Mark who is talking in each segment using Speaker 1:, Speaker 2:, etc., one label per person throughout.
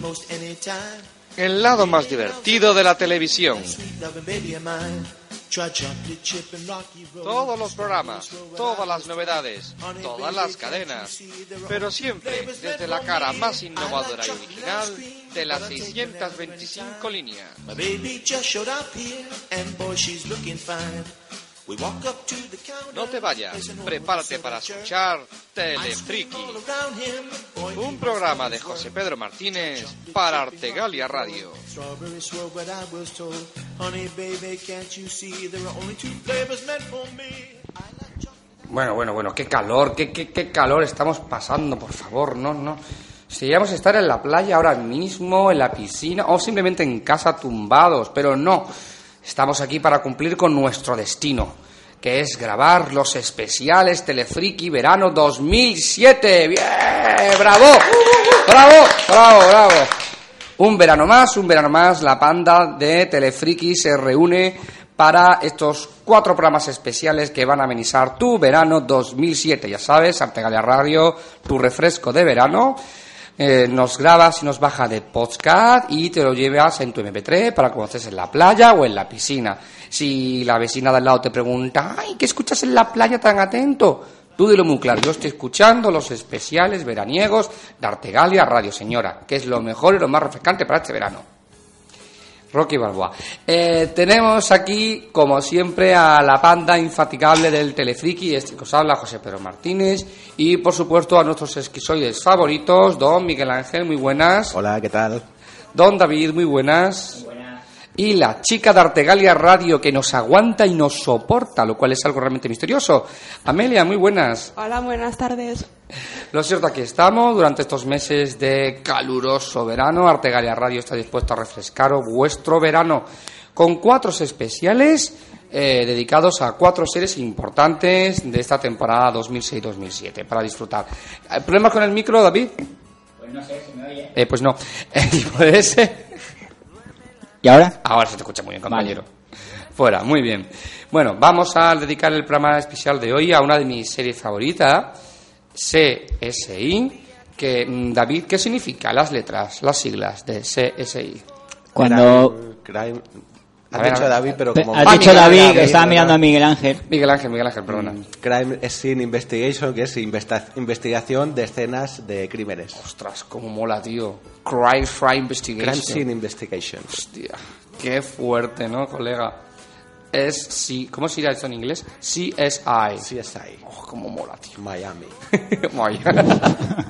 Speaker 1: most any time.
Speaker 2: el lado más divertido de la televisión. Todos los programas, todas las novedades, todas las cadenas, pero siempre desde la cara más innovadora y original de las 625 líneas. No te vayas, prepárate para escuchar Telefriki,
Speaker 1: All around him, boy,
Speaker 2: un programa de José Pedro Martínez para Artegalia Radio.
Speaker 3: Bueno, bueno, bueno, qué calor, qué, qué, qué calor estamos pasando, por favor, no, no. Si íbamos a estar en la playa ahora mismo, en la piscina o simplemente en casa tumbados, pero no. Estamos aquí para cumplir con nuestro destino, que es grabar los especiales Telefriki Verano 2007. ¡Bien! ¡Bravo! ¡Bravo! ¡Bravo! ¡Bravo! Un verano más, un verano más, la panda de Telefriki se reúne para estos cuatro programas especiales que van a amenizar tu verano 2007. Ya sabes, Artegalia Radio, tu refresco de verano. Eh, nos grabas y nos baja de podcast y te lo llevas en tu MP3 para estés en la playa o en la piscina. Si la vecina de al lado te pregunta, ay, ¿qué escuchas en la playa tan atento? Tú dilo muy claro, yo estoy escuchando los especiales veraniegos de Artegalia Radio Señora, que es lo mejor y lo más refrescante para este verano. Rocky Balboa. Eh, tenemos aquí, como siempre, a la panda infatigable del Telefriki, este que os habla José Pedro Martínez, y por supuesto a nuestros esquizoides favoritos, Don Miguel Ángel, muy buenas.
Speaker 4: Hola, ¿qué tal?
Speaker 3: Don David, muy buenas. Y la chica de Artegalia Radio que nos aguanta y nos soporta, lo cual es algo realmente misterioso. Amelia, muy buenas.
Speaker 5: Hola, buenas tardes.
Speaker 3: Lo cierto, aquí estamos durante estos meses de caluroso verano. Artegalia Radio está dispuesto a refrescaros vuestro verano con cuatro especiales eh, dedicados a cuatro series importantes de esta temporada 2006-2007 para disfrutar. ¿Hay ¿Problemas con el micro, David?
Speaker 6: Pues no sé, si me oye.
Speaker 3: Eh, pues no. Ese.
Speaker 6: ¿Y ahora?
Speaker 3: Ahora se te escucha muy bien, compañero. Fuera, muy bien. Bueno, vamos a dedicar el programa especial de hoy a una de mis series favoritas, CSI. Que, mm, David, ¿qué significa las letras, las siglas de CSI?
Speaker 6: Cuando...
Speaker 4: Crime. Has
Speaker 3: ver,
Speaker 4: dicho
Speaker 3: a.
Speaker 4: David, pero como.
Speaker 6: Has dicho David, que estaba mirando a Miguel Ángel.
Speaker 3: Miguel Ángel, Miguel Ángel, perdona.
Speaker 4: Crime Scene Investigation, que es investigación de escenas de crímenes.
Speaker 3: Ostras, cómo mola, tío. Crime Fry
Speaker 4: Crime
Speaker 3: Investigation.
Speaker 4: Scene Investigation.
Speaker 3: Hostia, qué fuerte, ¿no, colega? Es, sí, ¿cómo se dirá eso en inglés? CSI.
Speaker 4: CSI.
Speaker 3: Oh, cómo mola, tío.
Speaker 4: Miami.
Speaker 3: Vaya.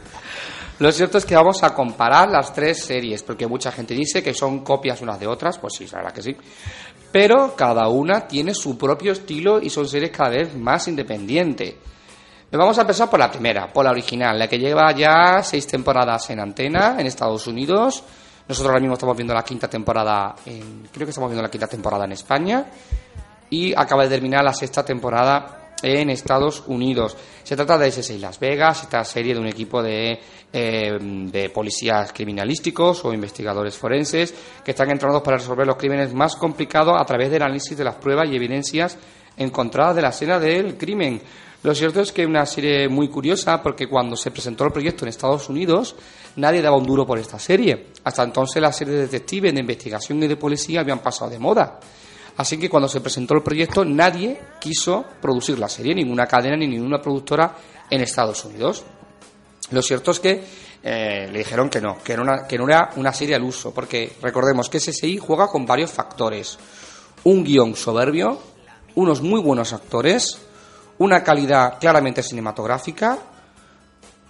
Speaker 3: Lo cierto es que vamos a comparar las tres series, porque mucha gente dice que son copias unas de otras, pues sí, la verdad que sí. Pero cada una tiene su propio estilo y son series cada vez más independientes. Vamos a empezar por la primera, por la original, la que lleva ya seis temporadas en antena en Estados Unidos. Nosotros ahora mismo estamos viendo la quinta temporada, en, creo que estamos viendo la quinta temporada en España y acaba de terminar la sexta temporada en Estados Unidos. Se trata de SS Las Vegas, esta serie de un equipo de, eh, de policías criminalísticos o investigadores forenses que están entrenados para resolver los crímenes más complicados a través del análisis de las pruebas y evidencias encontradas de la escena del crimen. Lo cierto es que es una serie muy curiosa porque cuando se presentó el proyecto en Estados Unidos nadie daba un duro por esta serie. Hasta entonces las series de detectives, de investigación y de policía habían pasado de moda. Así que cuando se presentó el proyecto nadie quiso producir la serie, ninguna cadena ni ninguna productora en Estados Unidos. Lo cierto es que eh, le dijeron que no, que, era una, que no era una serie al uso, porque recordemos que SSI juega con varios factores. Un guion soberbio, unos muy buenos actores, una calidad claramente cinematográfica,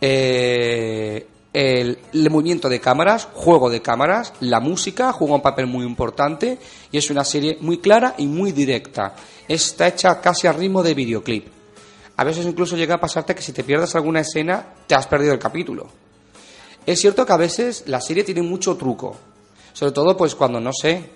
Speaker 3: eh, el, movimiento de cámaras, juego de cámaras, la música juega un papel muy importante y es una serie muy clara y muy directa. Está hecha casi al ritmo de videoclip. A veces incluso llega a pasarte que si te pierdes alguna escena te has perdido el capítulo. Es cierto que a veces la serie tiene mucho truco. Sobre todo, pues cuando no sé.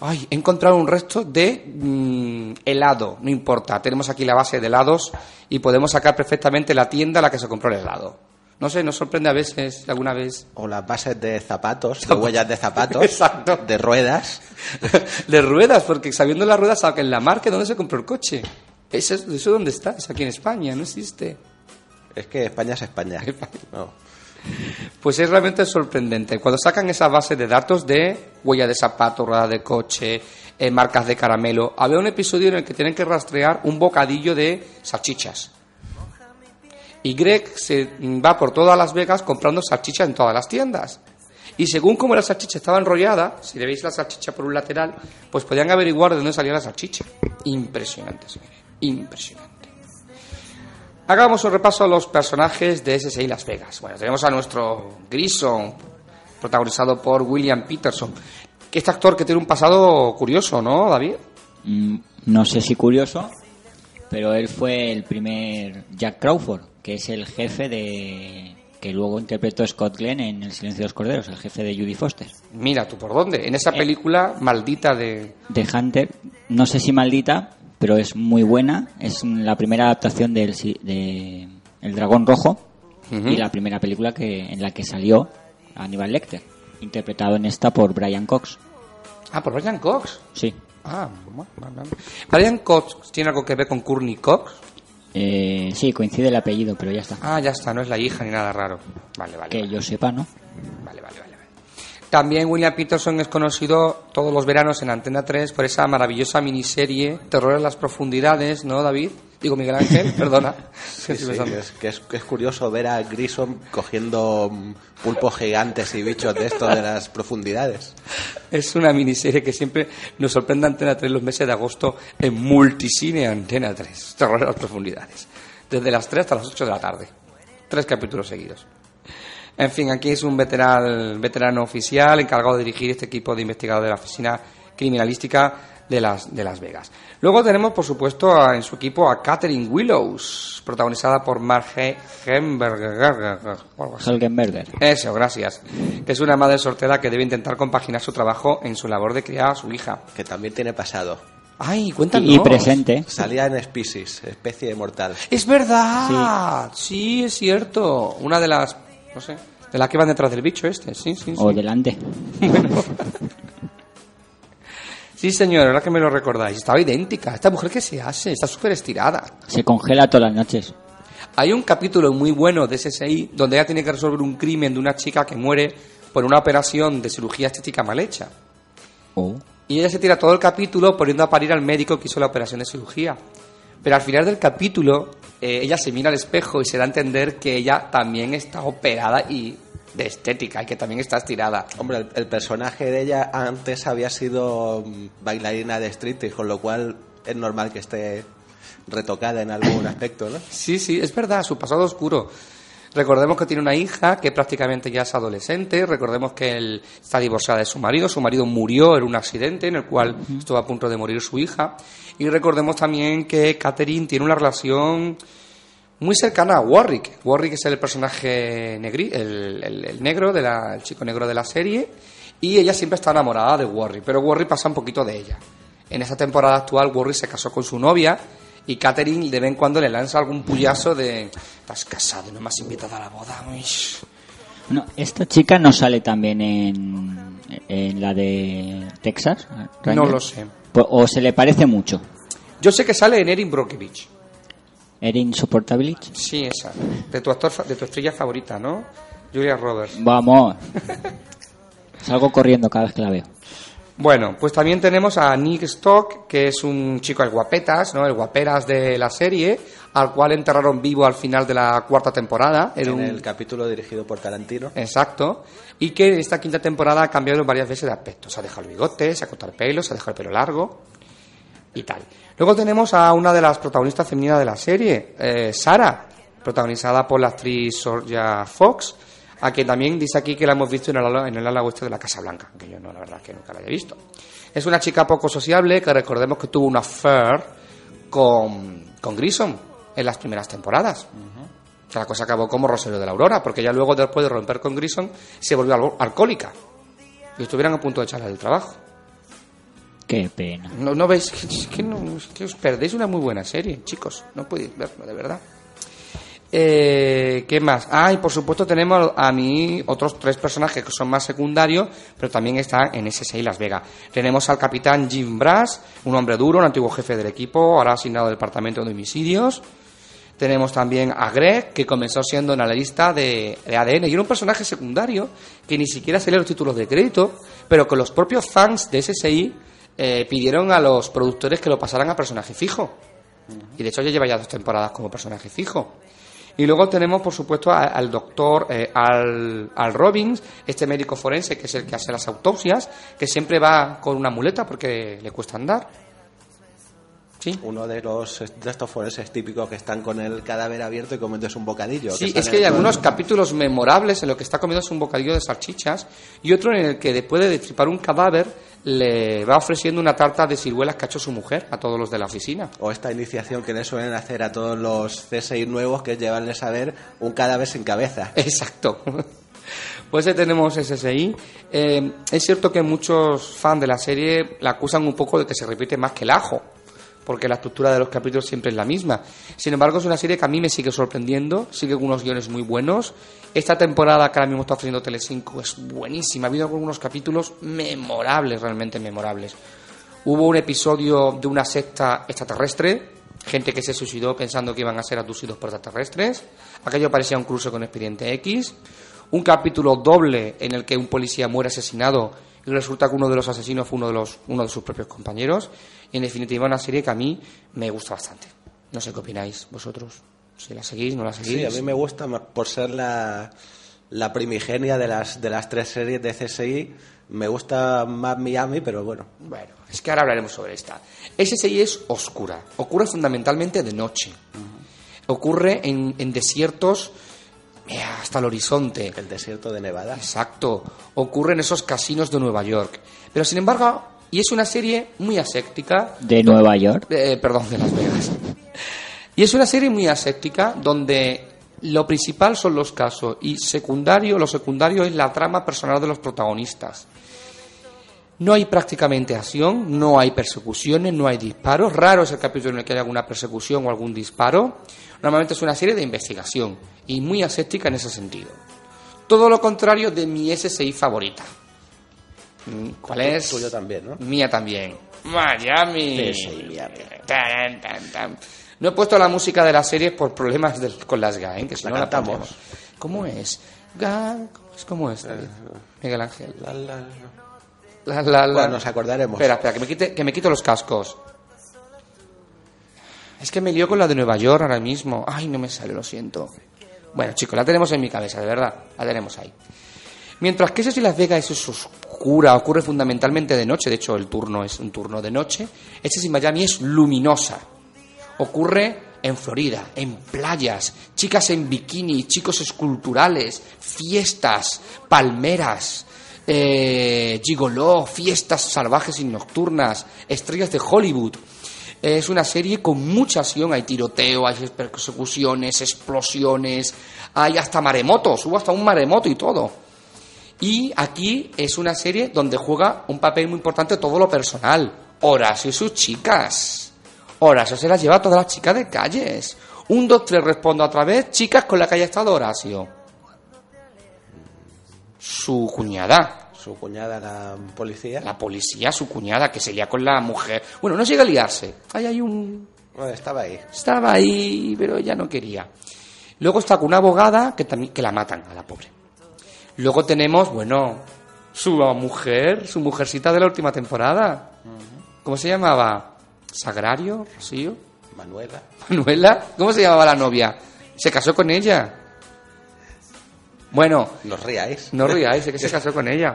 Speaker 3: Ay, he encontrado un resto de mm, helado, no importa. Tenemos aquí la base de helados y podemos sacar perfectamente la tienda a la que se compró el helado. No sé, nos sorprende a veces, alguna vez.
Speaker 4: O las bases de zapatos, de huellas de zapatos,
Speaker 3: Exacto.
Speaker 4: de ruedas.
Speaker 3: de ruedas, porque sabiendo las ruedas en la marca, ¿dónde se compró el coche? ¿Eso, ¿Eso dónde está? Es aquí en España, no existe.
Speaker 4: Es que España es España. No.
Speaker 3: Pues es realmente sorprendente. Cuando sacan esa base de datos de huella de zapato, rueda de coche, eh, marcas de caramelo, había un episodio en el que tienen que rastrear un bocadillo de salchichas. Y Greg se va por todas Las Vegas comprando salchichas en todas las tiendas. Y según cómo la salchicha estaba enrollada, si le veis la salchicha por un lateral, pues podían averiguar de dónde salía la salchicha. Impresionante, señores. Impresionante. Hagamos un repaso a los personajes de SSI Las Vegas. Bueno, tenemos a nuestro Grison, protagonizado por William Peterson. Que este actor que tiene un pasado curioso, ¿no, David?
Speaker 6: Mm, no sé si curioso, pero él fue el primer Jack Crawford, que es el jefe de que luego interpretó Scott Glenn en El silencio de los corderos, el jefe de Judy Foster.
Speaker 3: Mira tú por dónde. En esa película maldita de...
Speaker 6: De Hunter, no sé si maldita, pero es muy buena. Es la primera adaptación del de El Dragón Rojo y la primera película que en la que salió Aníbal Lecter, interpretado en esta por Brian Cox.
Speaker 3: Ah, por Brian Cox.
Speaker 6: Sí.
Speaker 3: Ah, bueno. Brian Cox tiene algo que ver con Courtney Cox.
Speaker 6: Eh, sí, coincide el apellido, pero ya está.
Speaker 3: Ah, ya está, no es la hija ni nada raro. Vale, vale.
Speaker 6: que
Speaker 3: vale.
Speaker 6: yo sepa, ¿no?
Speaker 3: Vale, vale, vale. También William Peterson es conocido todos los veranos en Antena 3 por esa maravillosa miniserie Terror en las profundidades, ¿no, David? Digo, Miguel Ángel, perdona.
Speaker 4: Sí, sí, es, que es, que es curioso ver a Grissom cogiendo mm, pulpos gigantes y bichos de estos de las profundidades.
Speaker 3: Es una miniserie que siempre nos sorprende Antena 3 los meses de agosto en Multicine Antena 3. Terror en las profundidades. Desde las 3 hasta las 8 de la tarde. Tres capítulos seguidos. En fin, aquí es un veteran, veterano oficial encargado de dirigir este equipo de investigadores de la Oficina Criminalística de Las, de las Vegas. Luego tenemos, por supuesto, a- en su equipo a Catherine Willows, protagonizada por Marge Hemberger. o algo así.
Speaker 6: Helgenberger.
Speaker 3: Eso, gracias. Que es una madre soltera que debe intentar compaginar su trabajo en su labor de criar a su hija.
Speaker 4: Que también tiene pasado.
Speaker 3: Ay, cuéntanos.
Speaker 6: Y presente.
Speaker 4: Salía en Species, especie mortal.
Speaker 3: Es verdad. Sí. es cierto. Una de las, no sé, de las que van detrás del bicho este. Sí, sí, sí.
Speaker 6: O delante.
Speaker 3: Sí, señor, ahora que me lo recordáis. Estaba idéntica. Esta mujer que se hace, está súper estirada.
Speaker 6: Se congela todas las noches.
Speaker 3: Hay un capítulo muy bueno de SSI donde ella tiene que resolver un crimen de una chica que muere por una operación de cirugía estética mal hecha.
Speaker 6: Oh.
Speaker 3: Y ella se tira todo el capítulo poniendo a parir al médico que hizo la operación de cirugía. Pero al final del capítulo, eh, ella se mira al espejo y se da a entender que ella también está operada y de estética y que también está estirada.
Speaker 4: Hombre, el, el personaje de ella antes había sido mm, bailarina de street, con lo cual es normal que esté retocada en algún aspecto, ¿no?
Speaker 3: Sí, sí, es verdad, su pasado oscuro. Recordemos que tiene una hija que prácticamente ya es adolescente. Recordemos que él está divorciada de su marido. Su marido murió en un accidente en el cual estuvo a punto de morir su hija. Y recordemos también que Catherine tiene una relación muy cercana a Warwick. Warwick es el personaje negri, el, el- el negro, de la, el chico negro de la serie. Y ella siempre está enamorada de Warwick. Pero Warwick pasa un poquito de ella. En esta temporada actual, Warwick se casó con su novia. Y Catherine de vez en cuando le lanza algún puyazo de estás casado y no me has invitado a la boda. Uy".
Speaker 6: No, esta chica no sale también en, en la de Texas. Ranger?
Speaker 3: No lo sé.
Speaker 6: Po- O se le parece mucho.
Speaker 3: Yo sé que sale en Erin Brockovich.
Speaker 6: Erin Supportability.
Speaker 3: Sí, esa. De tu actor, de tu estrella favorita, ¿no? Julia Roberts.
Speaker 6: Vamos. Salgo corriendo cada vez que la veo.
Speaker 3: Bueno, pues también tenemos a Nick Stock, que es un chico el guapetas, ¿no? El guaperas de la serie, al cual enterraron vivo al final de la cuarta temporada.
Speaker 4: En
Speaker 3: un-
Speaker 4: el capítulo dirigido por Tarantino.
Speaker 3: Exacto. Y que en esta quinta temporada ha cambiado varias veces de aspecto. Se ha dejado el bigote, se ha cortado el pelo, se ha dejado el pelo largo y tal. Luego tenemos a una de las protagonistas femeninas de la serie, eh, Sara, protagonizada por la actriz Sorja Fox, a quien también dice aquí que la hemos visto en el, ala- en el ala oeste de la Casa Blanca, que yo no, la verdad, que nunca la he visto. Es una chica poco sociable que recordemos que tuvo una affair con, con Grissom en las primeras temporadas. Que la cosa acabó como Rosario de la Aurora, porque ya luego, después de romper con Grissom, se volvió alcohólica. y estuvieran a punto de echarla del trabajo.
Speaker 6: Qué pena.
Speaker 3: No, no veis es que, no- es que os perdéis una muy buena serie, chicos. No podéis verlo, de verdad. Eh, ¿Qué más? Ah, y por supuesto tenemos a mí otros tres personajes que son más secundarios, pero también están en SSI Las Vegas. Tenemos al capitán Jim Brass, un hombre duro, un antiguo jefe del equipo, ahora asignado al departamento de homicidios. Tenemos también a Greg, que comenzó siendo analista de, de ADN y era un personaje secundario que ni siquiera salía en los títulos de crédito, pero que los propios fans de SSI eh, pidieron a los productores que lo pasaran a personaje fijo. Y de hecho ya lleva ya dos temporadas como personaje fijo. Y luego tenemos, por supuesto, a- al doctor eh, al, al Robbins, este médico forense que es el que hace las autopsias, que siempre va con una muleta porque le cuesta andar. Sí.
Speaker 4: Uno de los de estos forenses típicos que están con el cadáver abierto y comiéndose un bocadillo.
Speaker 3: Sí, es que hay
Speaker 4: el-
Speaker 3: algunos capítulos memorables en los que está comiéndose un bocadillo de salchichas y otro en el que después de destripar un cadáver le va ofreciendo una tarta de ciruelas que ha hecho su mujer a todos los de la oficina.
Speaker 4: O esta iniciación que le suelen hacer a todos los CSI nuevos, que es llevarles a ver un cadáver sin cabeza.
Speaker 3: Exacto. Pues ahí tenemos SSI. Eh, es cierto que muchos fans de la serie la acusan un poco de que se repite más que el ajo, porque la estructura de los capítulos siempre es la misma. Sin embargo, es una serie que a mí me sigue sorprendiendo, sigue con unos guiones muy buenos. Esta temporada que ahora mismo está ofreciendo Telecinco es buenísima. Ha habido algunos capítulos memorables, realmente memorables. Hubo un episodio de una secta extraterrestre, gente que se suicidó pensando que iban a ser abducidos por extraterrestres. Aquello parecía un cruce con Expediente X. Un capítulo doble en el que un policía muere asesinado y resulta que uno de los asesinos fue uno de, los, uno de sus propios compañeros. Y en definitiva, una serie que a mí me gusta bastante. No sé qué opináis vosotros. Si la seguís, no la seguís.
Speaker 4: Sí, a mí me gusta más por ser la, la primigenia de las, de las tres series de CSI. Me gusta más Miami, pero bueno.
Speaker 3: Bueno, es que ahora hablaremos sobre esta. SSI es oscura. Ocurre fundamentalmente de noche. Ocurre en, en desiertos eh, hasta el horizonte.
Speaker 4: El desierto de Nevada.
Speaker 3: Exacto. Ocurre en esos casinos de Nueva York. Pero sin embargo, y es una serie muy aséptica.
Speaker 6: De Nueva York.
Speaker 3: Eh, perdón, de Las Vegas. Y es una serie muy aséptica donde lo principal son los casos y secundario, lo secundario es la trama personal de los protagonistas. No hay prácticamente acción, no hay persecuciones, no hay disparos. Raro es el capítulo en el que hay alguna persecución o algún disparo. Normalmente es una serie de investigación y muy aséptica en ese sentido. Todo lo contrario de mi SSI favorita. Mm, ¿Cuál es?
Speaker 4: Tuyo también, ¿no?
Speaker 3: Mía también. Miami.
Speaker 4: Sí, Miami.
Speaker 3: Tan, tan, tan. No he puesto la música de la serie por problemas del- con las GA, ¿eh? que si
Speaker 4: La
Speaker 3: no la
Speaker 4: cantamos.
Speaker 3: ¿Cómo es? GA, ¿cómo es? ¿Cómo es? David? Miguel Ángel.
Speaker 4: La, la,
Speaker 3: La, la, la.
Speaker 4: Bueno, nos acordaremos.
Speaker 3: Espera, espera, que me, quite, que me quito los cascos. Es que me lío con la de Nueva York ahora mismo. Ay, no me sale, lo siento. Bueno, chicos, la tenemos en mi cabeza, de verdad. La tenemos ahí. Mientras que ese Las Vegas es ocurre fundamentalmente de noche, de hecho el turno es un turno de noche, este en Miami es luminosa. Ocurre en Florida, en playas, chicas en bikini, chicos esculturales, fiestas, palmeras, eh, gigoló, fiestas salvajes y nocturnas, estrellas de Hollywood. Es una serie con mucha acción, hay tiroteo, hay persecuciones, explosiones, hay hasta maremotos, hubo hasta un maremoto y todo. Y aquí es una serie donde juega un papel muy importante todo lo personal. Horacio y sus chicas. Horacio se las lleva a todas las chicas de calles. Un, dos, tres, respondo otra vez. Chicas con la que haya estado Horacio. Su cuñada.
Speaker 4: Su cuñada, la policía.
Speaker 3: La policía, su cuñada, que se lía con la mujer. Bueno, no llega a liarse. Ahí hay un,
Speaker 4: Bueno, estaba ahí.
Speaker 3: estaba ahí, pero ella no quería. Luego está con una abogada que también que la matan a la pobre. Luego tenemos, bueno, su mujer, su mujercita de la última temporada. ¿Cómo se llamaba? ¿Sagrario? ¿Rocío?
Speaker 4: Manuela.
Speaker 3: ¿Manuela? ¿Cómo se llamaba la novia? ¿Se casó con ella? Bueno,
Speaker 4: Nos ríais.
Speaker 3: no ríais, es que se casó con ella.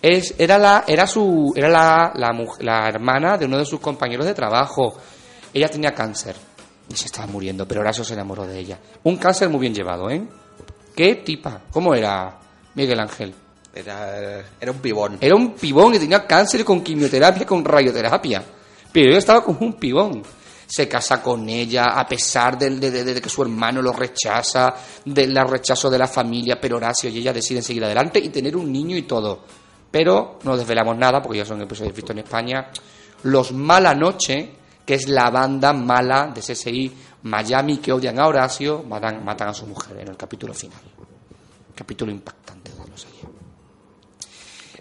Speaker 3: Es, era la, era su, era la, la hermana de uno de sus compañeros de trabajo. Ella tenía cáncer y se estaba muriendo, pero Horacio se enamoró de ella. Un cáncer muy bien llevado, ¿eh? ¿Qué tipa? ¿Cómo era Miguel Ángel?
Speaker 4: Era, era un pibón.
Speaker 3: Era un pibón que tenía cáncer con quimioterapia, con radioterapia. Pero yo estaba como un pibón. Se casa con ella a pesar de, de- de que su hermano lo rechaza, del rechazo de la familia, pero Horacio y ella deciden seguir adelante y tener un niño y todo. Pero no desvelamos nada porque ya son episodios vistos en España. Los Mala Noche, que es la banda mala de CSI Miami que odian a Horacio, matan, matan a su mujer en el capítulo final. Capítulo impactante.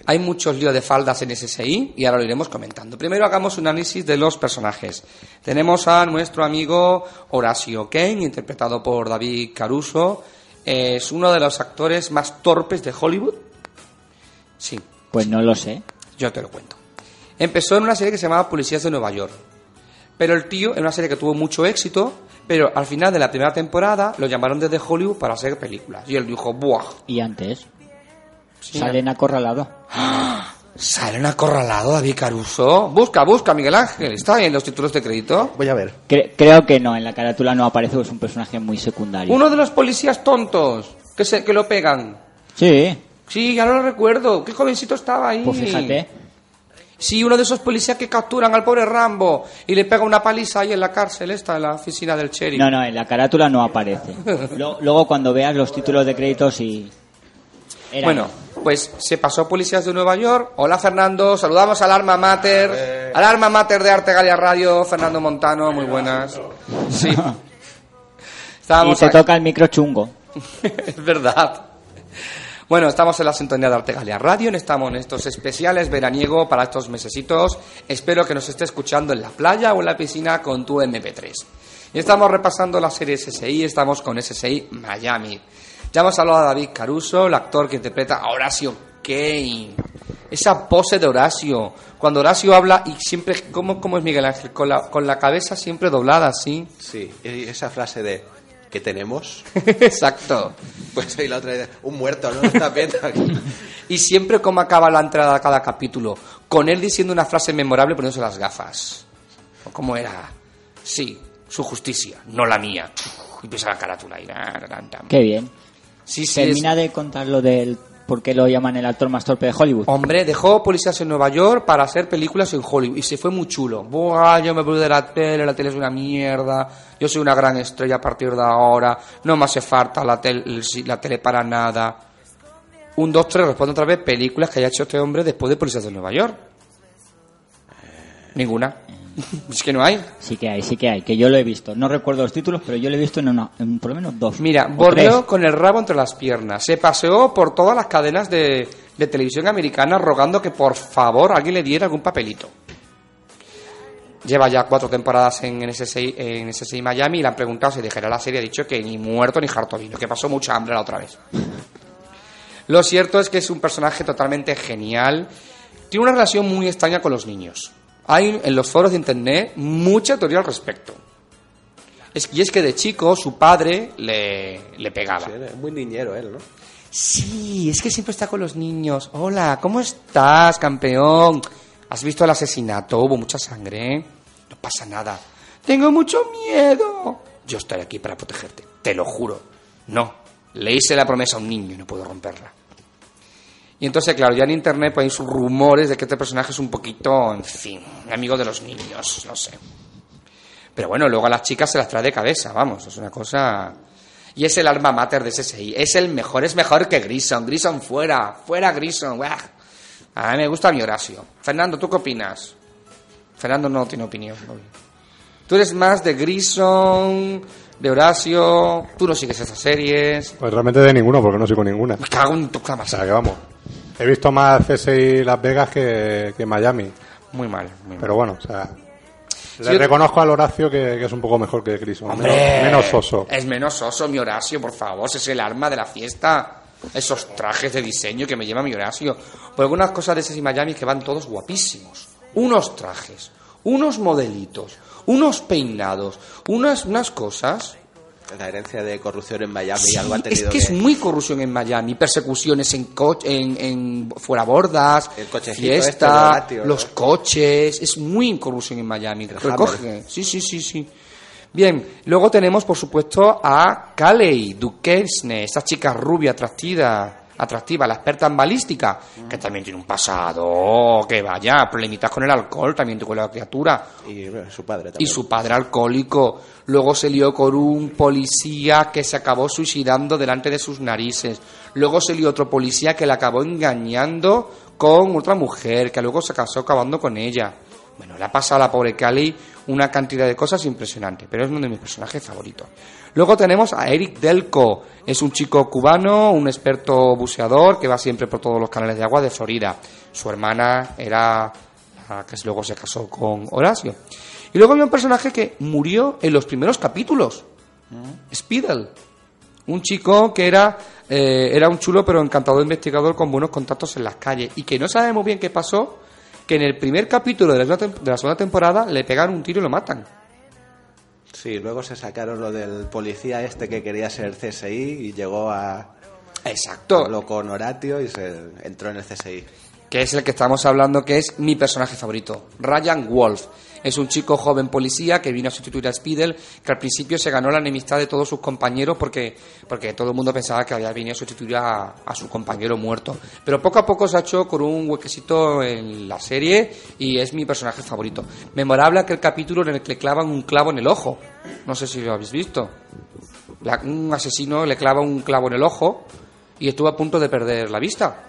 Speaker 3: Hay muchos líos de faldas en SSI y ahora lo iremos comentando. Primero hagamos un análisis de los personajes. Tenemos a nuestro amigo Horacio Kane, interpretado por David Caruso. Es uno de los actores más torpes de Hollywood. Sí,
Speaker 6: Pues no lo sé.
Speaker 3: yo te lo cuento. Empezó en una serie que se llamaba Policías de Nueva York. Pero el tío, en una serie que tuvo mucho éxito, pero al final de la primera temporada lo llamaron desde Hollywood para hacer películas. Y él dijo, ¡buah!
Speaker 6: Y antes,
Speaker 3: Sí,
Speaker 6: salen acorralados.
Speaker 3: ¿Salen acorralado David Caruso? Busca, busca, Miguel Ángel. ¿Está ahí en los títulos de crédito?
Speaker 4: Voy a ver.
Speaker 6: Cre- creo que no, en la carátula no aparece, es un personaje muy secundario.
Speaker 3: Uno de los policías tontos que, se, que lo pegan.
Speaker 6: Sí,
Speaker 3: Sí, ya no lo recuerdo. Qué jovencito estaba ahí.
Speaker 6: pues fíjate.
Speaker 3: Sí, uno de esos policías que capturan al pobre Rambo y le pega una paliza ahí en la cárcel, esta, en la oficina del sheriff.
Speaker 6: No, no, en la carátula no aparece. Luego cuando veas los títulos de créditos y... Era
Speaker 3: Bueno, pues se pasó Policías de Nueva York. Hola Fernando, saludamos al Arma Mater, al Arma Mater de Artegalia Radio, Fernando Montano, muy buenas. Sí.
Speaker 6: y
Speaker 3: Estábamos ahí-
Speaker 6: toca el micro chungo.
Speaker 3: es verdad. Bueno, estamos en la sintonía de Artegalia Radio, estamos en estos especiales veraniego para estos mesecitos. Espero que nos esté escuchando en la playa o en la piscina con tu MP3. Y estamos repasando la serie SSI, estamos con SSI Miami. Ya hemos hablado de David Caruso, el actor que interpreta a Horacio Kane. Esa pose de Horacio, cuando Horacio habla y siempre, ¿cómo, cómo es Miguel Ángel? Con la, con la cabeza siempre doblada, ¿sí?
Speaker 4: Sí, y esa frase de ¿qué tenemos?
Speaker 3: Exacto.
Speaker 4: Pues ahí la otra vez, un muerto, ¿no? Está.
Speaker 3: Y siempre como acaba la entrada a cada capítulo, con él diciendo una frase memorable poniéndose las gafas. O como era, sí, su justicia, no la mía. Y empieza la carátula y.
Speaker 6: Qué bien.
Speaker 3: Sí, sí, es-
Speaker 6: Termina de contar lo del por qué lo llaman el actor más torpe de Hollywood.
Speaker 3: Hombre, dejó policías en Nueva York para hacer películas en Hollywood y se fue muy chulo. Buah, yo me voy de la tele, la tele es una mierda, yo soy una gran estrella a partir de ahora, no me hace falta la, tel- la tele para nada. Un, dos, tres, responde otra vez películas que haya hecho este hombre después de Policías de Nueva York. Ninguna. es que no hay.
Speaker 6: Sí que hay, sí que hay, que yo lo he visto. No recuerdo los títulos, pero yo lo he visto en, una, en por lo menos dos.
Speaker 3: Mira,
Speaker 6: o
Speaker 3: bordeó
Speaker 6: tres.
Speaker 3: con el rabo entre las piernas. Se paseó por todas las cadenas de, de televisión americana rogando que por favor alguien le diera algún papelito. Lleva ya cuatro temporadas en SSI, en SSI Miami y le han preguntado si dejará la serie. Ha dicho que ni muerto ni harto vino, que pasó mucha hambre la otra vez. Lo cierto es que es un personaje totalmente genial. Tiene una relación muy extraña con los niños. Hay en los foros de internet mucha teoría al respecto. Es, y es que de chico su padre le, le pegaba.
Speaker 4: Sí, es muy niñero él, ¿no?
Speaker 3: Sí, es que siempre está con los niños. Hola, ¿cómo estás, campeón? ¿Has visto el asesinato? Hubo mucha sangre. No pasa nada. Tengo mucho miedo. Yo estaré aquí para protegerte. Te lo juro. No. Le hice la promesa a un niño y no puedo romperla. Y entonces, claro, ya en internet pues, hay sus rumores de que este personaje es un poquito, en fin, amigo de los niños, no sé. Pero bueno, luego a las chicas se las trae de cabeza, vamos, es una cosa... Y es el alma mater de SSI, es el mejor, es mejor que Grison, Grison fuera, fuera Grison, ¡buah! A mí me gusta mi Horacio. Fernando, ¿tú qué opinas? Fernando no tiene opinión. Tú eres más de Grison, de Horacio, tú no sigues esas series.
Speaker 5: Pues realmente de ninguno, porque no sigo ninguna.
Speaker 3: Me cago en tu cama.
Speaker 5: O sea, que vamos. He visto más CSI Las Vegas que, que Miami.
Speaker 3: Muy mal, muy mal.
Speaker 5: Pero bueno, o sea. Le reconozco al Horacio que, que es un poco mejor que Grison.
Speaker 3: ¡Hombre!
Speaker 5: Menos, menos soso.
Speaker 3: Es menos soso mi Horacio, por favor. Es el alma de la fiesta. Esos trajes de diseño que me lleva mi Horacio. Por algunas cosas de ese Miami que van todos guapísimos. Unos trajes, unos modelitos, unos peinados, unas, unas cosas.
Speaker 4: La herencia de corrupción en Miami
Speaker 3: Sí,
Speaker 4: algo ha
Speaker 3: es
Speaker 4: tenido
Speaker 3: que es muy corrupción en Miami, persecuciones en co en, en fuera bordas,
Speaker 4: El este
Speaker 3: fiesta, los coches, es muy corrupción en Miami. Recoge, sí, sí, sí, sí. Bien, luego tenemos por supuesto a Caley Duquesne, esta chica rubia atractiva, atractiva, la experta en balística, que también tiene un pasado, que vaya, problemitas con el alcohol, también tuvo la criatura
Speaker 4: Y bueno, su padre
Speaker 3: y
Speaker 4: también.
Speaker 3: su padre alcohólico. Luego se lió con un policía que se acabó suicidando delante de sus narices. Luego se lió otro policía que le acabó engañando con otra mujer, que luego se casó acabando con ella. Bueno, le ha pasado a la pobre Cali una cantidad de cosas impresionantes, pero es uno de mis personajes favoritos. Luego tenemos a Eric Delco, es un chico cubano, un experto buceador que va siempre por todos los canales de agua de Florida. Su hermana era la que luego se casó con Horacio. Y luego había un personaje que murió en los primeros capítulos, Spidel, un chico que era, eh, era un chulo pero encantador investigador con buenos contactos en las calles y que no sabemos bien qué pasó, que en el primer capítulo de la, de la segunda temporada le pegan un tiro y lo matan.
Speaker 4: Sí, luego se sacaron lo del policía este que quería ser CSI y llegó a
Speaker 3: Exacto.
Speaker 4: habló con Horatio y se entró en el CSI.
Speaker 3: Que es el que estamos hablando, que es mi personaje favorito, Ryan Wolf. Es un chico joven policía que vino a sustituir a Spidel, que al principio se ganó la enemistad de todos sus compañeros porque, porque todo el mundo pensaba que había venido a sustituir a, a su compañero muerto. Pero poco a poco se ha hecho con un huequecito en la serie y es mi personaje favorito. Memorable aquel capítulo en el que le clavan un clavo en el ojo. No sé si lo habéis visto. Un asesino le clava un clavo en el ojo y estuvo a punto de perder la vista.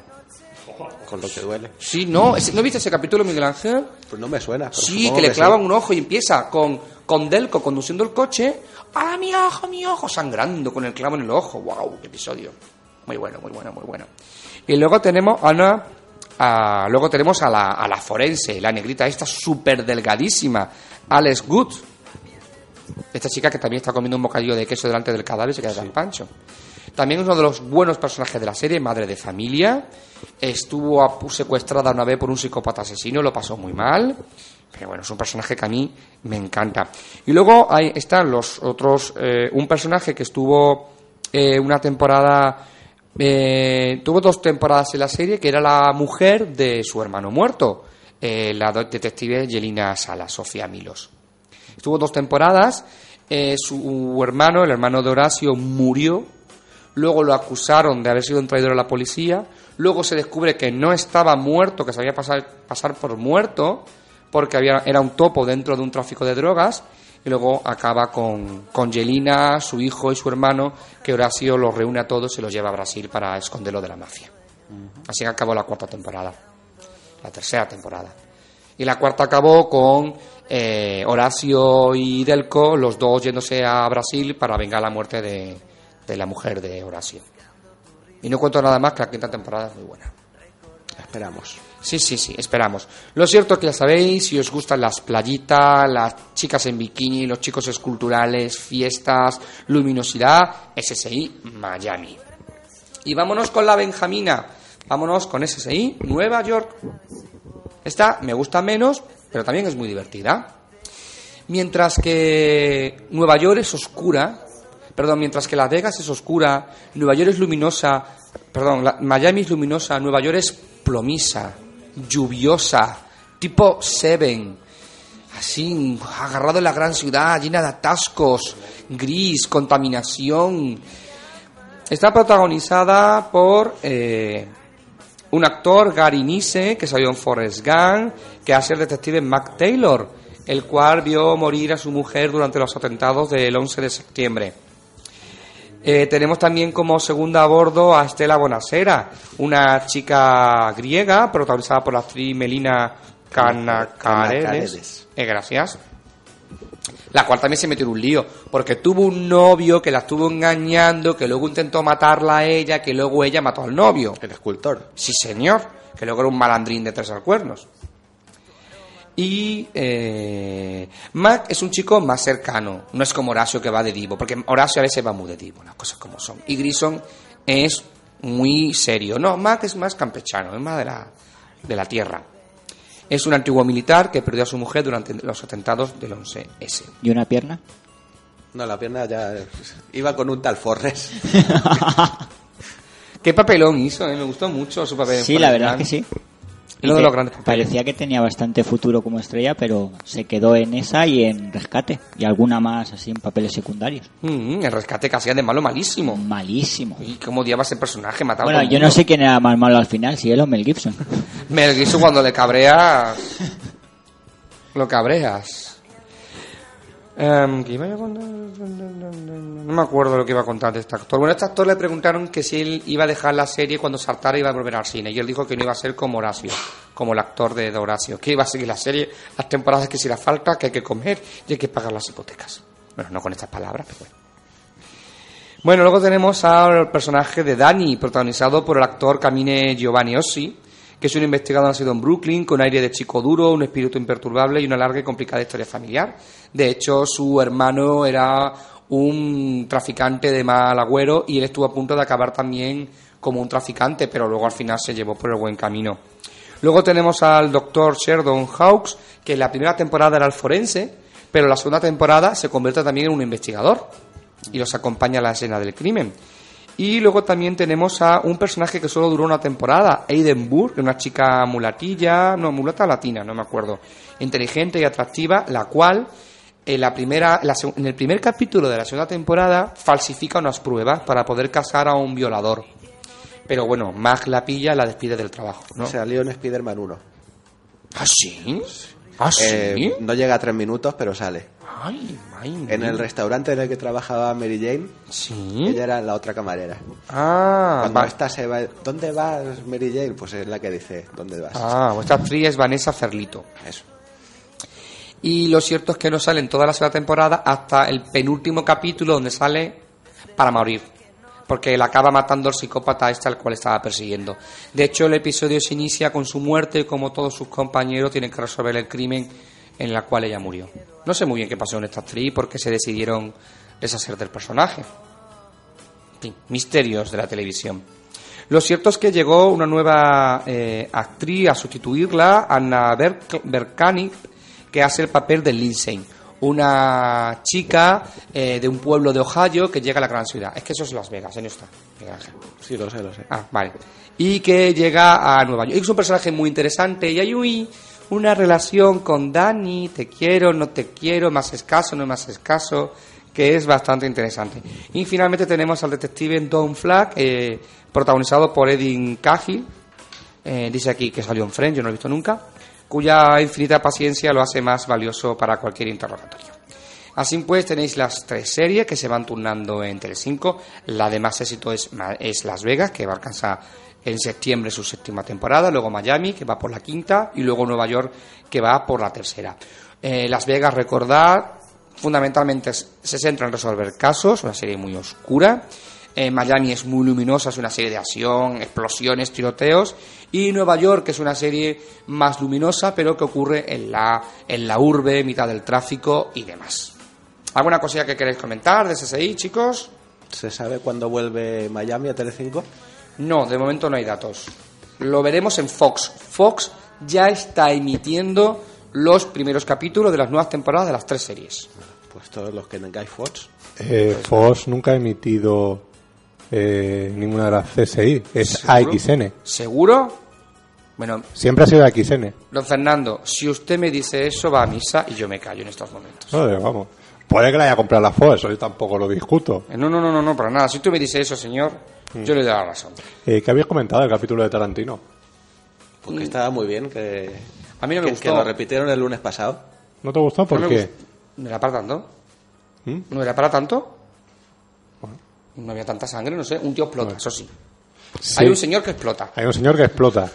Speaker 4: Con lo que duele.
Speaker 3: Sí, no, ¿no viste ese capítulo, Miguel Ángel?
Speaker 4: Pues no me suena. pero
Speaker 3: Sí, que le
Speaker 4: sí.
Speaker 3: clavan un ojo y empieza con, con Delco conduciendo el coche. ¡Ah, mi ojo, mi ojo! Sangrando con el clavo en el ojo. ¡Wow! ¡Qué episodio! Muy bueno, muy bueno, muy bueno. Y luego tenemos a una. a- luego tenemos a la, a la forense, la negrita esta súper delgadísima, Alex Good. Esta chica que también está comiendo un bocadillo de queso delante del cadáver y se queda tan pancho. También es uno de los buenos personajes de la serie, madre de familia. Estuvo secuestrada una vez por un psicópata asesino, lo pasó muy mal. Pero bueno, es un personaje que a mí me encanta. Y luego ahí están los otros. eh, un personaje que estuvo eh, una temporada. eh, tuvo dos temporadas en la serie, que era la mujer de su hermano muerto, eh, la detective Yelina Sala, Sofía Milos. Estuvo dos temporadas. su hermano, el hermano de Horacio, murió. Luego lo acusaron de haber sido un traidor a la policía. Luego se descubre que no estaba muerto, que se había pasado pasar por muerto, porque había, era un topo dentro de un tráfico de drogas. Y luego acaba con, con Yelina, su hijo y su hermano, que Horacio los reúne a todos y los lleva a Brasil para esconderlo de la mafia. Así que acabó la cuarta temporada. La tercera temporada. Y la cuarta acabó con eh, Horacio y Delco, los dos yéndose a Brasil para vengar la muerte de, de la mujer de Horacio. Y no cuento nada más que la quinta temporada es muy buena.
Speaker 4: Esperamos.
Speaker 3: Sí, sí, sí, esperamos. Lo cierto es que ya sabéis, si os gustan las playitas, las chicas en bikini, los chicos esculturales, fiestas, luminosidad, SSI Miami. Y vámonos con la Benjamina. Vámonos con SSI Nueva York. Esta me gusta menos, pero también es muy divertida. Mientras que Nueva York es oscura, perdón, mientras que Las Vegas es oscura, Nueva York es luminosa, perdón, Miami es luminosa, Nueva York es plomisa, lluviosa, tipo Seven, así, agarrado en la gran ciudad, llena de atascos, gris, contaminación. Está protagonizada por eh, un actor, Gary Nise, que salió en Forrest Gump, que hace el detective Mac Taylor, el cual vio morir a su mujer durante los atentados del 11 de septiembre. Eh, tenemos también como segunda a bordo a Estela Bonasera, una chica griega protagonizada por la actriz Melina. Kanakaredes. Eh, gracias. La cual también se metió en un lío, porque tuvo un novio que la estuvo engañando, que luego intentó matarla a ella, que luego ella mató al novio.
Speaker 4: El escultor.
Speaker 3: Sí, señor, que luego era un malandrín de tres al cuernos. Y eh, Mac es un chico más cercano, no es como Horacio que va de divo, porque Horacio a veces va muy de divo, las cosas como son. Y Grison es muy serio. No, Mac es más campechano, es más de la, de la tierra. Es un antiguo militar que perdió a su mujer durante los atentados del 11S.
Speaker 6: ¿Y una pierna?
Speaker 4: No, la pierna ya iba con un tal Forres.
Speaker 3: ¿Qué papelón hizo? eh? Me gustó mucho su papel.
Speaker 6: Sí, la verdad es que sí.
Speaker 3: Uno de los grandes.
Speaker 6: Parecía que tenía bastante futuro como estrella, pero se quedó en esa y en rescate. Y alguna más así en papeles secundarios.
Speaker 3: Mm, el rescate hacía de malo malísimo.
Speaker 6: Malísimo.
Speaker 3: Y cómo odiaba ese personaje, mataba a
Speaker 6: Bueno, yo no sé quién era más malo al final, si él o Mel Gibson.
Speaker 3: Mel Gibson cuando le cabreas... Lo cabreas. Em. No me acuerdo lo que iba a contar de este actor. Bueno, a este actor le preguntaron que si él iba a dejar la serie cuando saltara iba a volver al cine. Y él dijo que no iba a ser como Horacio, como el actor de, Horacio, que iba a seguir la serie las temporadas que si la falta, que hay que comer y hay que pagar las hipotecas. Bueno, no con estas palabras, pero bueno. Bueno, luego tenemos al personaje de Danny, protagonizado por el actor Camine Giovanni Ossi, que es un investigador nacido en Brooklyn, con aire de chico duro, un espíritu imperturbable y una larga y complicada historia familiar. De hecho, su hermano era un traficante de mal agüero y él estuvo a punto de acabar también como un traficante, pero luego al final se llevó por el buen camino. Luego tenemos al doctor Sheridan Hawks, que en la primera temporada era el forense, pero en la segunda temporada se convierte también en un investigador y los acompaña a la escena del crimen. Y luego también tenemos a un personaje que solo duró una temporada, Aiden Burke, una chica mulatilla, no, mulata latina, no me acuerdo, inteligente y atractiva, la cual en, la primera, en el primer capítulo de la segunda temporada falsifica unas pruebas para poder casar a un violador. Pero bueno, Mag la pilla la despide del trabajo. ¿no?
Speaker 4: Salió en Spider-Man 1.
Speaker 3: ¿Ah, sí? ¿Ah, sí?
Speaker 4: Eh, no llega a tres minutos, pero sale.
Speaker 3: Ay, ay,
Speaker 4: En el restaurante en el que trabajaba Mary Jane,
Speaker 3: Sí.
Speaker 4: ella era la otra camarera.
Speaker 3: Ah,
Speaker 4: Cuando
Speaker 3: va-
Speaker 4: esta se va, ¿dónde vas, Mary Jane? Pues es la que dice, ¿dónde vas?
Speaker 3: Ah, vuestra actriz es Vanessa Ferlito.
Speaker 4: Eso.
Speaker 3: Y lo cierto es que no sale en toda la segunda temporada hasta el penúltimo capítulo donde sale para morir. Porque la acaba matando el psicópata este al cual estaba persiguiendo. De hecho, el episodio se inicia con su muerte y como todos sus compañeros tienen que resolver el crimen en el cual ella murió. No sé muy bien qué pasó con esta actriz y por qué se decidieron deshacer del personaje. En fin, misterios de la televisión. Lo cierto es que llegó una nueva eh, actriz a sustituirla, Anna Berk- Berkani, que hace el papel de Lindsay, una chica eh, de un pueblo de Ohio que llega a la gran ciudad. Es que eso es Las Vegas, ¿eh? no está. Miguel Ángel.
Speaker 4: Sí, lo sé, lo sé.
Speaker 3: Ah, vale. Y que llega a Nueva York. Es un personaje muy interesante y hay un- una relación con Dani, te quiero, no te quiero, más escaso, no más escaso, que es bastante interesante. Y finalmente tenemos al detective Don Flack, eh, protagonizado por Edin Cahill, eh, dice aquí que salió en Friends, yo no lo he visto nunca, cuya infinita paciencia lo hace más valioso para cualquier interrogatorio. Así pues, tenéis las tres series que se van turnando entre cinco. La de más éxito es, es Las Vegas, que va a alcanzar en septiembre su séptima temporada. Luego Miami, que va por la quinta. Y luego Nueva York, que va por la tercera. Eh, Las Vegas, recordad, fundamentalmente se centra en resolver casos, una serie muy oscura. Eh, Miami es muy luminosa, es una serie de acción, explosiones, tiroteos. Y Nueva York, que es una serie más luminosa, pero que ocurre en la, en la urbe, mitad del tráfico y demás. ¿Alguna cosilla que queréis comentar de SSI, chicos?
Speaker 4: ¿Se sabe cuándo vuelve Miami a Telecinco?
Speaker 3: No, de momento no hay datos. Lo veremos en Fox. Fox ya está emitiendo los primeros capítulos de las nuevas temporadas de las tres series.
Speaker 4: Pues todos los que tengáis Fox.
Speaker 5: Eh, Fox nunca ha emitido eh, ninguna de las CSI. Es
Speaker 3: ¿Seguro?
Speaker 5: AXN.
Speaker 3: ¿Seguro? Bueno,
Speaker 5: Siempre ha sido AXN.
Speaker 3: don Fernando, si usted me dice eso, va a misa y yo me callo en estos momentos.
Speaker 5: No, eh, vamos. Puede que la haya comprado la Fox, eso yo tampoco lo discuto.
Speaker 3: Eh, No, no, no, no, no, para nada. Si usted me dice eso, señor, yo le doy la razón.
Speaker 5: Eh, ¿Qué habías comentado del capítulo de Tarantino?
Speaker 4: Porque estaba muy bien que,
Speaker 3: A mí no me
Speaker 4: que,
Speaker 3: gustó.
Speaker 4: que lo repitieron el lunes pasado.
Speaker 5: ¿No te gustó? ¿Por
Speaker 3: No me
Speaker 5: qué?
Speaker 3: gustó. ¿No era para tanto?
Speaker 5: ¿Mm?
Speaker 3: ¿No era para tanto? No había tanta sangre, no sé. Un tío explota, eso sí.
Speaker 5: Sí.
Speaker 3: Hay un señor que explota.
Speaker 5: Hay un señor que explota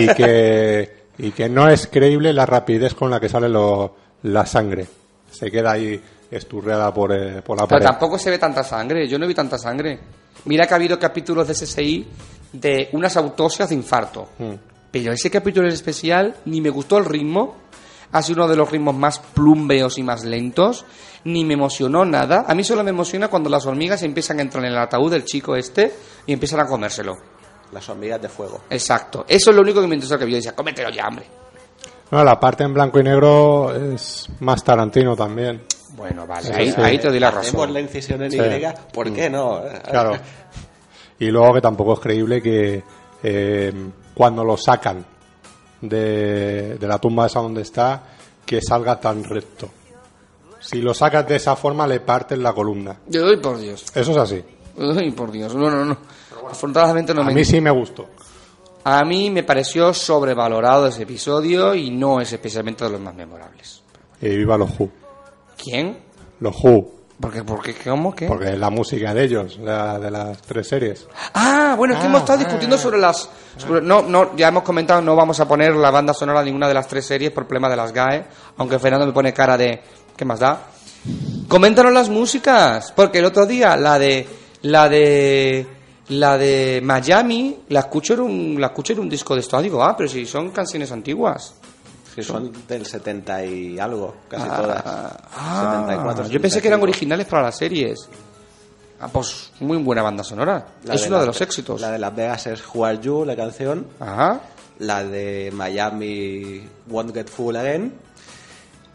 Speaker 5: y que, y que no es creíble la rapidez con la que sale lo- la sangre. Se queda ahí esturreada por, eh, por la
Speaker 3: Pero
Speaker 5: pared.
Speaker 3: tampoco se ve tanta sangre. Yo no vi tanta sangre. Mira que ha habido capítulos de SSI de unas autopsias de infarto.
Speaker 5: Mm.
Speaker 3: Pero ese capítulo en especial ni me gustó el ritmo. Ha sido uno de los ritmos más plumbeos y más lentos. Ni me emocionó nada. A mí solo me emociona cuando las hormigas empiezan a entrar en el ataúd del chico este y empiezan a comérselo.
Speaker 4: Las hormigas de fuego.
Speaker 3: Exacto. Eso es lo único que me interesó que yo decía, cómetelo ya, hombre.
Speaker 5: No, la parte en blanco y negro es más Tarantino también.
Speaker 3: Bueno, vale,
Speaker 5: Sí,
Speaker 3: ahí,
Speaker 5: sí.
Speaker 3: ahí te doy la
Speaker 4: Hacemos
Speaker 3: razón.
Speaker 4: la incisión en
Speaker 5: Sí.
Speaker 4: Y, ¿por qué no?
Speaker 5: Claro. Y luego que tampoco es creíble que eh, cuando lo sacan de, de la tumba esa donde está, que salga tan recto. Si lo sacas de esa forma, le parten la columna.
Speaker 3: Yo doy por Dios.
Speaker 5: Eso es así.
Speaker 3: Ay, por Dios. No, no, no. Afortunadamente no
Speaker 5: A
Speaker 3: me...
Speaker 5: mí sí me gustó.
Speaker 3: A mí me pareció sobrevalorado ese episodio y no es especialmente de los más memorables.
Speaker 5: Y viva los Who.
Speaker 3: ¿Quién?
Speaker 5: Los Who.
Speaker 3: Porque, porque, ¿cómo? ¿Qué?
Speaker 5: Porque es la música de ellos, la, de las tres series.
Speaker 3: Ah, bueno, es que hemos estado discutiendo sobre las... sobre- no, no, ya hemos comentado, no vamos a poner la banda sonora de ninguna de las tres series por problema de las GAE, aunque Fernando me pone cara de... ¿Qué más da? Coméntanos las músicas, porque el otro día la de... La de... La de Miami, la escucho en un, la escucho en un disco de esto. Ah, digo, ah, pero si son canciones antiguas.
Speaker 4: Que son del 70 y algo, casi
Speaker 3: Ah,
Speaker 4: todas.
Speaker 3: ah,
Speaker 4: 74,
Speaker 3: yo pensé que eran
Speaker 4: 75.
Speaker 3: originales para las series. Ah, pues muy buena banda sonora.
Speaker 4: La
Speaker 3: es
Speaker 4: de
Speaker 3: uno de los éxitos.
Speaker 4: La de Las Vegas es Who Are You, la canción.
Speaker 3: Ajá.
Speaker 4: La de Miami, Won't Get Full Again.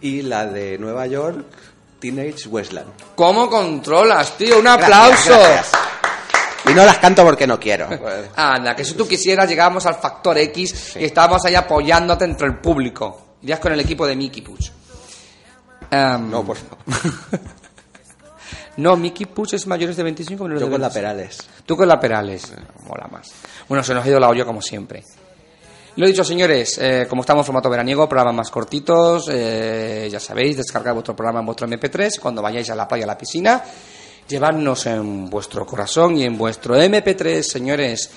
Speaker 4: Y la de Nueva York, Teenage Westland.
Speaker 3: ¿Cómo controlas, tío? Un
Speaker 4: Gracias,
Speaker 3: aplauso.
Speaker 4: gracias. Y no las canto porque no quiero.
Speaker 3: Anda, que si tú quisieras llegábamos al factor X y estábamos ahí apoyándote entre el público. Irías con el equipo de Mickey Puch. Em,
Speaker 4: No, por favor.
Speaker 3: no, Mickey Puch es mayores de 25 menores
Speaker 4: Yo
Speaker 3: de
Speaker 4: con la
Speaker 3: 25.
Speaker 4: Perales.
Speaker 3: Tú con la Perales. Mola más. Bueno, se nos ha ido la olla como siempre. Lo dicho, señores, eh, como estamos en formato veraniego, programas más cortitos, eh, ya sabéis, descargar vuestro programa en vuestro MP3 cuando vayáis a la playa, a la piscina, llevarnos en vuestro corazón y en vuestro MP3, señores,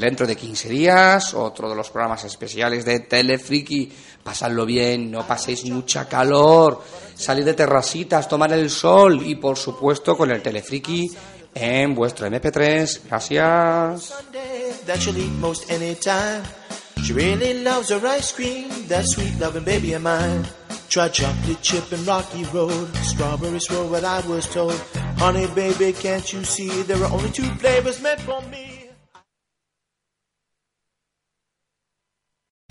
Speaker 3: dentro de 15 días, otro de los programas especiales de Telefriki, pasadlo bien, no paséis mucha calor, salir de terrasitas, tomar el sol y por supuesto con el Telefriki en vuestro MP3. Gracias.
Speaker 1: Try chocolate chip and rocky road. Strawberries were what I was told. Honey, baby, can't you see there are only two flavors meant for me?